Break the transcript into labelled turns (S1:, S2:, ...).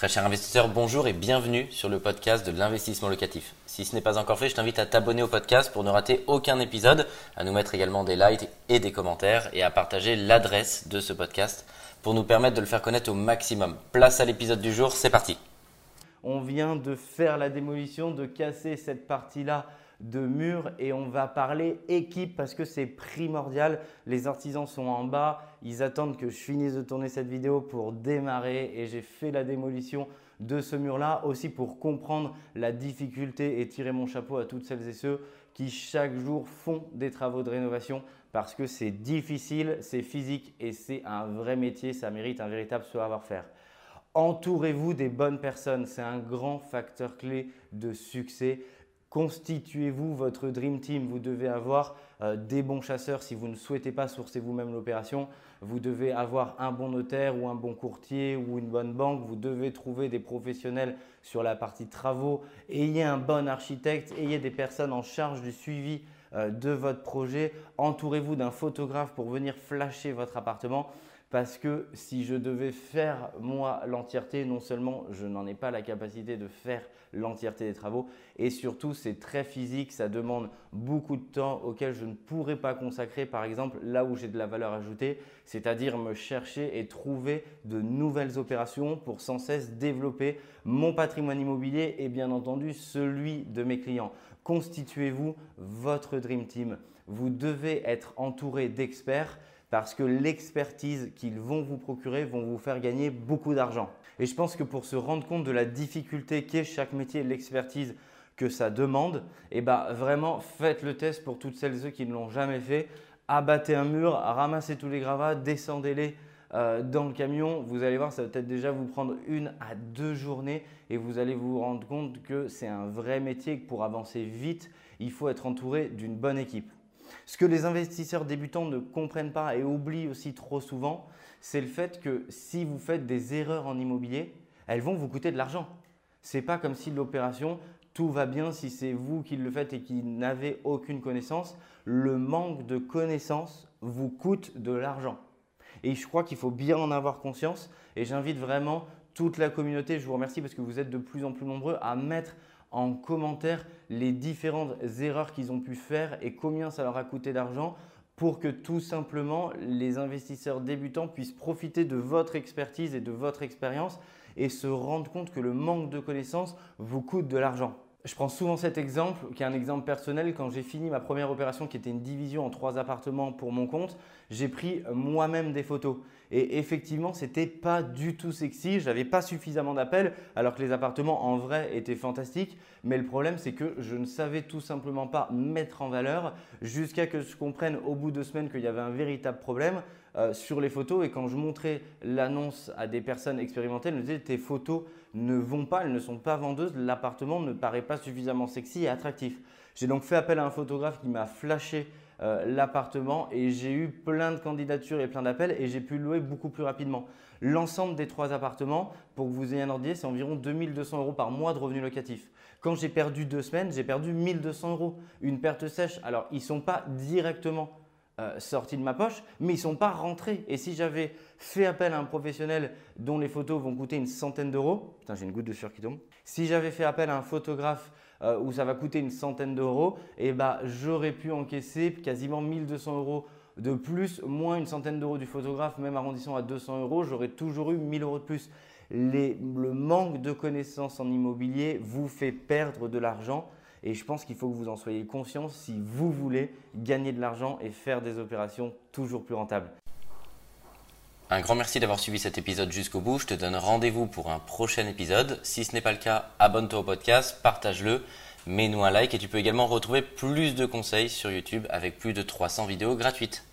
S1: Très cher investisseur, bonjour et bienvenue sur le podcast de l'investissement locatif. Si ce n'est pas encore fait, je t'invite à t'abonner au podcast pour ne rater aucun épisode, à nous mettre également des likes et des commentaires et à partager l'adresse de ce podcast pour nous permettre de le faire connaître au maximum. Place à l'épisode du jour, c'est parti.
S2: On vient de faire la démolition, de casser cette partie-là de mur et on va parler équipe parce que c'est primordial. Les artisans sont en bas, ils attendent que je finisse de tourner cette vidéo pour démarrer et j'ai fait la démolition de ce mur-là aussi pour comprendre la difficulté et tirer mon chapeau à toutes celles et ceux qui chaque jour font des travaux de rénovation parce que c'est difficile, c'est physique et c'est un vrai métier, ça mérite un véritable savoir-faire. Entourez-vous des bonnes personnes, c'est un grand facteur clé de succès. Constituez-vous votre Dream Team. Vous devez avoir euh, des bons chasseurs si vous ne souhaitez pas sourcer vous-même l'opération. Vous devez avoir un bon notaire ou un bon courtier ou une bonne banque. Vous devez trouver des professionnels sur la partie travaux. Ayez un bon architecte. Ayez des personnes en charge du suivi euh, de votre projet. Entourez-vous d'un photographe pour venir flasher votre appartement parce que si je devais faire moi l'entièreté, non seulement je n'en ai pas la capacité de faire l'entièreté des travaux, et surtout c'est très physique, ça demande beaucoup de temps auquel je ne pourrais pas consacrer par exemple là où j'ai de la valeur ajoutée, c'est-à-dire me chercher et trouver de nouvelles opérations pour sans cesse développer mon patrimoine immobilier et bien entendu celui de mes clients. Constituez-vous votre Dream Team. Vous devez être entouré d'experts parce que l'expertise qu'ils vont vous procurer vont vous faire gagner beaucoup d'argent. Et je pense que pour se rendre compte de la difficulté qu'est chaque métier l'expertise que ça demande, eh ben vraiment faites le test pour toutes celles et ceux qui ne l'ont jamais fait. Abattez un mur, ramassez tous les gravats, descendez-les euh, dans le camion. Vous allez voir, ça va peut-être déjà vous prendre une à deux journées et vous allez vous rendre compte que c'est un vrai métier que pour avancer vite, il faut être entouré d'une bonne équipe. Ce que les investisseurs débutants ne comprennent pas et oublient aussi trop souvent, c'est le fait que si vous faites des erreurs en immobilier, elles vont vous coûter de l'argent. Ce n'est pas comme si l'opération, tout va bien si c'est vous qui le faites et qui n'avez aucune connaissance. Le manque de connaissance vous coûte de l'argent. Et je crois qu'il faut bien en avoir conscience. Et j'invite vraiment toute la communauté, je vous remercie parce que vous êtes de plus en plus nombreux à mettre en commentaire les différentes erreurs qu'ils ont pu faire et combien ça leur a coûté d'argent pour que tout simplement les investisseurs débutants puissent profiter de votre expertise et de votre expérience et se rendre compte que le manque de connaissances vous coûte de l'argent. Je prends souvent cet exemple, qui est un exemple personnel. Quand j'ai fini ma première opération, qui était une division en trois appartements pour mon compte, j'ai pris moi-même des photos. Et effectivement, ce n'était pas du tout sexy. Je n'avais pas suffisamment d'appels, alors que les appartements en vrai étaient fantastiques. Mais le problème, c'est que je ne savais tout simplement pas mettre en valeur jusqu'à que je comprenne au bout de semaines qu'il y avait un véritable problème. Euh, sur les photos et quand je montrais l'annonce à des personnes expérimentées, elles me disaient tes photos ne vont pas, elles ne sont pas vendeuses, l'appartement ne paraît pas suffisamment sexy et attractif. J'ai donc fait appel à un photographe qui m'a flashé euh, l'appartement et j'ai eu plein de candidatures et plein d'appels et j'ai pu louer beaucoup plus rapidement. L'ensemble des trois appartements, pour que vous ayez un ordre c'est environ 2200 euros par mois de revenus locatifs. Quand j'ai perdu deux semaines, j'ai perdu 1200 euros. Une perte sèche. Alors, ils ne sont pas directement euh, sortis de ma poche, mais ils ne sont pas rentrés. Et si j'avais fait appel à un professionnel dont les photos vont coûter une centaine d'euros, putain j'ai une goutte de sueur qui tombe, si j'avais fait appel à un photographe euh, où ça va coûter une centaine d'euros, eh ben, j'aurais pu encaisser quasiment 1200 euros de plus, moins une centaine d'euros du photographe, même arrondissant à 200 euros, j'aurais toujours eu 1000 euros de plus. le manque de connaissances en immobilier vous fait perdre de l'argent et je pense qu'il faut que vous en soyez conscient si vous voulez gagner de l'argent et faire des opérations toujours plus rentables.
S1: Un grand merci d'avoir suivi cet épisode jusqu'au bout. Je te donne rendez-vous pour un prochain épisode. Si ce n'est pas le cas, abonne-toi au podcast, partage-le, mets-nous un like et tu peux également retrouver plus de conseils sur YouTube avec plus de 300 vidéos gratuites.